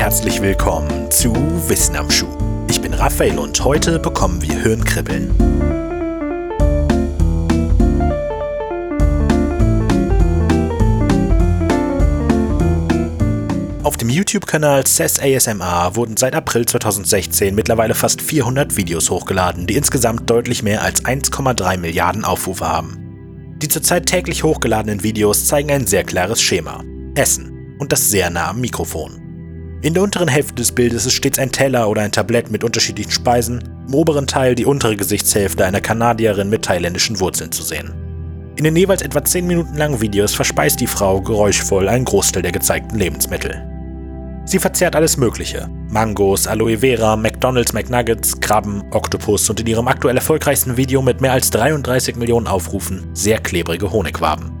herzlich willkommen zu Wissen am Schuh. Ich bin Raphael und heute bekommen wir Hirnkribbeln. Auf dem YouTube-Kanal CES ASMR wurden seit April 2016 mittlerweile fast 400 Videos hochgeladen, die insgesamt deutlich mehr als 1,3 Milliarden Aufrufe haben. Die zurzeit täglich hochgeladenen Videos zeigen ein sehr klares Schema. Essen und das sehr nah am Mikrofon. In der unteren Hälfte des Bildes ist stets ein Teller oder ein Tablett mit unterschiedlichen Speisen, im oberen Teil die untere Gesichtshälfte einer Kanadierin mit thailändischen Wurzeln zu sehen. In den jeweils etwa 10 Minuten langen Videos verspeist die Frau geräuschvoll einen Großteil der gezeigten Lebensmittel. Sie verzehrt alles Mögliche. Mangos, Aloe Vera, McDonald's McNuggets, Krabben, Oktopus und in ihrem aktuell erfolgreichsten Video mit mehr als 33 Millionen Aufrufen sehr klebrige Honigwaben.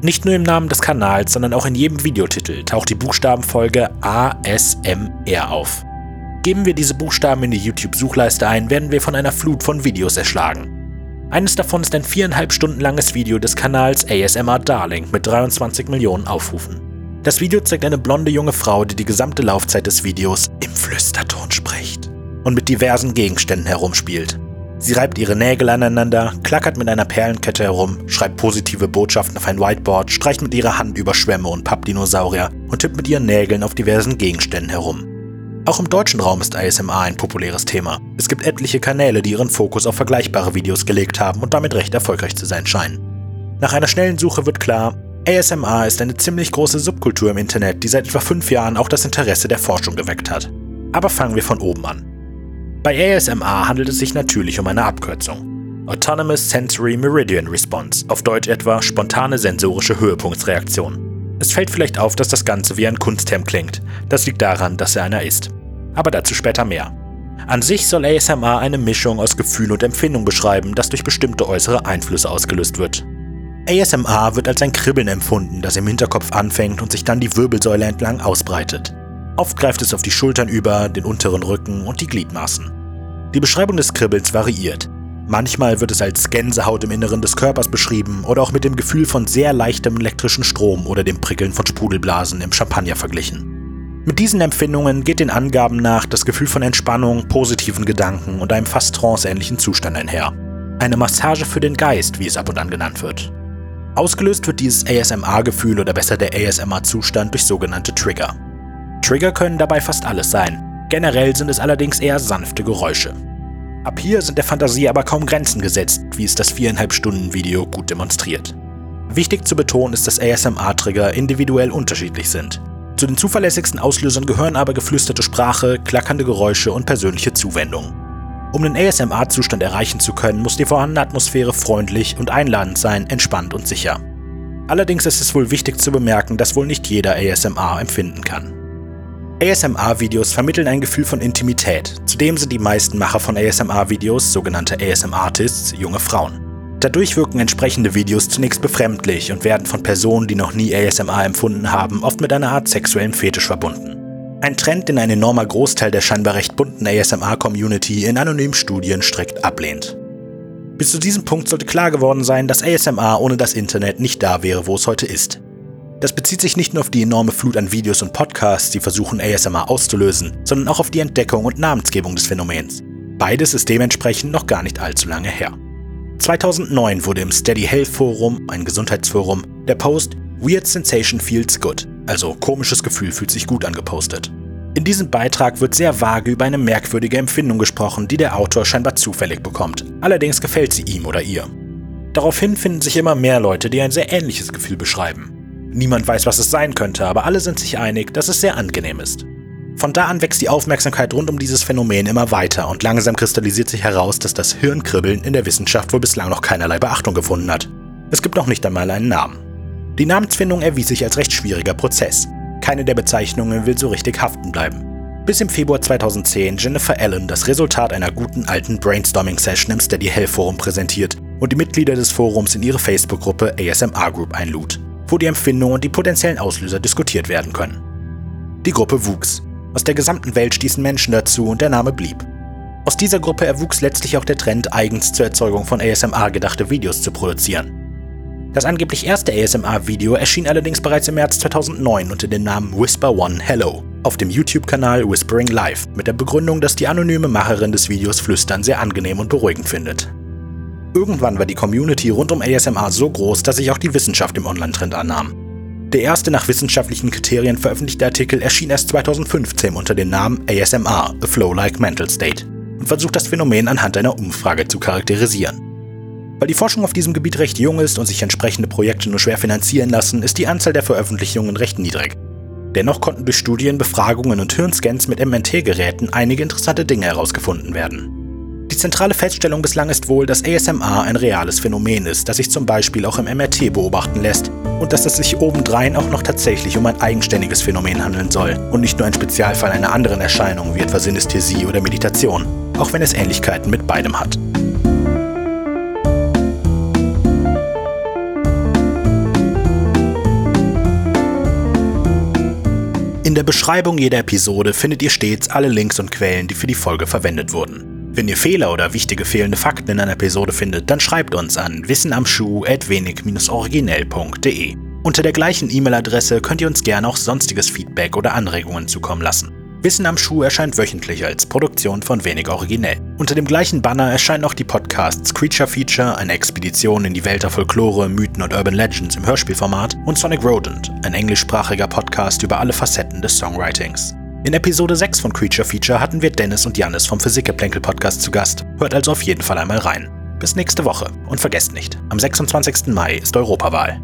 Nicht nur im Namen des Kanals, sondern auch in jedem Videotitel taucht die Buchstabenfolge ASMR auf. Geben wir diese Buchstaben in die YouTube-Suchleiste ein, werden wir von einer Flut von Videos erschlagen. Eines davon ist ein viereinhalb Stunden langes Video des Kanals ASMR Darling mit 23 Millionen Aufrufen. Das Video zeigt eine blonde junge Frau, die die gesamte Laufzeit des Videos im Flüsterton spricht und mit diversen Gegenständen herumspielt. Sie reibt ihre Nägel aneinander, klackert mit einer Perlenkette herum, schreibt positive Botschaften auf ein Whiteboard, streicht mit ihrer Hand über Schwämme und Pappdinosaurier und tippt mit ihren Nägeln auf diversen Gegenständen herum. Auch im deutschen Raum ist ASMR ein populäres Thema. Es gibt etliche Kanäle, die ihren Fokus auf vergleichbare Videos gelegt haben und damit recht erfolgreich zu sein scheinen. Nach einer schnellen Suche wird klar, ASMR ist eine ziemlich große Subkultur im Internet, die seit etwa fünf Jahren auch das Interesse der Forschung geweckt hat. Aber fangen wir von oben an. Bei ASMR handelt es sich natürlich um eine Abkürzung. Autonomous Sensory Meridian Response, auf Deutsch etwa spontane sensorische Höhepunktsreaktion. Es fällt vielleicht auf, dass das Ganze wie ein Kunstterm klingt. Das liegt daran, dass er einer ist. Aber dazu später mehr. An sich soll ASMR eine Mischung aus Gefühl und Empfindung beschreiben, das durch bestimmte äußere Einflüsse ausgelöst wird. ASMR wird als ein Kribbeln empfunden, das im Hinterkopf anfängt und sich dann die Wirbelsäule entlang ausbreitet. Oft greift es auf die Schultern über, den unteren Rücken und die Gliedmaßen. Die Beschreibung des Kribbels variiert. Manchmal wird es als Gänsehaut im Inneren des Körpers beschrieben oder auch mit dem Gefühl von sehr leichtem elektrischen Strom oder dem Prickeln von Sprudelblasen im Champagner verglichen. Mit diesen Empfindungen geht den Angaben nach das Gefühl von Entspannung, positiven Gedanken und einem fast tranceähnlichen Zustand einher. Eine Massage für den Geist, wie es ab und an genannt wird. Ausgelöst wird dieses ASMR-Gefühl oder besser der ASMR-Zustand durch sogenannte Trigger. Trigger können dabei fast alles sein. Generell sind es allerdings eher sanfte Geräusche. Ab hier sind der Fantasie aber kaum Grenzen gesetzt, wie es das 4,5 Stunden Video gut demonstriert. Wichtig zu betonen ist, dass ASMR-Trigger individuell unterschiedlich sind. Zu den zuverlässigsten Auslösern gehören aber geflüsterte Sprache, klackernde Geräusche und persönliche Zuwendung. Um den ASMR-Zustand erreichen zu können, muss die vorhandene Atmosphäre freundlich und einladend sein, entspannt und sicher. Allerdings ist es wohl wichtig zu bemerken, dass wohl nicht jeder ASMR empfinden kann. ASMR-Videos vermitteln ein Gefühl von Intimität. Zudem sind die meisten Macher von ASMR-Videos, sogenannte ASM-Artists, junge Frauen. Dadurch wirken entsprechende Videos zunächst befremdlich und werden von Personen, die noch nie ASMR empfunden haben, oft mit einer Art sexuellen Fetisch verbunden. Ein Trend, den ein enormer Großteil der scheinbar recht bunten ASMR-Community in anonymen Studien strikt ablehnt. Bis zu diesem Punkt sollte klar geworden sein, dass ASMR ohne das Internet nicht da wäre, wo es heute ist. Das bezieht sich nicht nur auf die enorme Flut an Videos und Podcasts, die versuchen ASMR auszulösen, sondern auch auf die Entdeckung und Namensgebung des Phänomens. Beides ist dementsprechend noch gar nicht allzu lange her. 2009 wurde im Steady Health Forum, ein Gesundheitsforum, der Post Weird Sensation Feels Good, also komisches Gefühl fühlt sich gut an gepostet. In diesem Beitrag wird sehr vage über eine merkwürdige Empfindung gesprochen, die der Autor scheinbar zufällig bekommt. Allerdings gefällt sie ihm oder ihr. Daraufhin finden sich immer mehr Leute, die ein sehr ähnliches Gefühl beschreiben. Niemand weiß, was es sein könnte, aber alle sind sich einig, dass es sehr angenehm ist. Von da an wächst die Aufmerksamkeit rund um dieses Phänomen immer weiter und langsam kristallisiert sich heraus, dass das Hirnkribbeln in der Wissenschaft wohl bislang noch keinerlei Beachtung gefunden hat. Es gibt noch nicht einmal einen Namen. Die Namensfindung erwies sich als recht schwieriger Prozess. Keine der Bezeichnungen will so richtig haften bleiben. Bis im Februar 2010 Jennifer Allen das Resultat einer guten alten Brainstorming-Session im Steady Hell Forum präsentiert und die Mitglieder des Forums in ihre Facebook-Gruppe ASMR Group einlud wo die Empfindungen und die potenziellen Auslöser diskutiert werden können. Die Gruppe wuchs. Aus der gesamten Welt stießen Menschen dazu und der Name blieb. Aus dieser Gruppe erwuchs letztlich auch der Trend, eigens zur Erzeugung von ASMR gedachte Videos zu produzieren. Das angeblich erste ASMR-Video erschien allerdings bereits im März 2009 unter dem Namen Whisper One Hello auf dem YouTube-Kanal Whispering Live mit der Begründung, dass die anonyme Macherin des Videos Flüstern sehr angenehm und beruhigend findet. Irgendwann war die Community rund um ASMR so groß, dass sich auch die Wissenschaft im Online-Trend annahm. Der erste nach wissenschaftlichen Kriterien veröffentlichte Artikel erschien erst 2015 unter dem Namen ASMR, A Flow-like Mental State, und versucht das Phänomen anhand einer Umfrage zu charakterisieren. Weil die Forschung auf diesem Gebiet recht jung ist und sich entsprechende Projekte nur schwer finanzieren lassen, ist die Anzahl der Veröffentlichungen recht niedrig. Dennoch konnten durch Studien, Befragungen und Hirnscans mit MNT-Geräten einige interessante Dinge herausgefunden werden. Die zentrale Feststellung bislang ist wohl, dass ASMR ein reales Phänomen ist, das sich zum Beispiel auch im MRT beobachten lässt und dass es sich obendrein auch noch tatsächlich um ein eigenständiges Phänomen handeln soll und nicht nur ein Spezialfall einer anderen Erscheinung wie etwa Synästhesie oder Meditation, auch wenn es Ähnlichkeiten mit beidem hat. In der Beschreibung jeder Episode findet ihr stets alle Links und Quellen, die für die Folge verwendet wurden. Wenn ihr Fehler oder wichtige fehlende Fakten in einer Episode findet, dann schreibt uns an wissenamschuh.wenig-originell.de. Unter der gleichen E-Mail-Adresse könnt ihr uns gerne auch sonstiges Feedback oder Anregungen zukommen lassen. Wissen am Schuh erscheint wöchentlich als Produktion von Wenig Originell. Unter dem gleichen Banner erscheinen auch die Podcasts Creature Feature, eine Expedition in die Welt der Folklore, Mythen und Urban Legends im Hörspielformat und Sonic Rodent, ein englischsprachiger Podcast über alle Facetten des Songwritings. In Episode 6 von Creature Feature hatten wir Dennis und Janis vom Physikgeplänkel Podcast zu Gast. Hört also auf jeden Fall einmal rein. Bis nächste Woche und vergesst nicht, am 26. Mai ist Europawahl.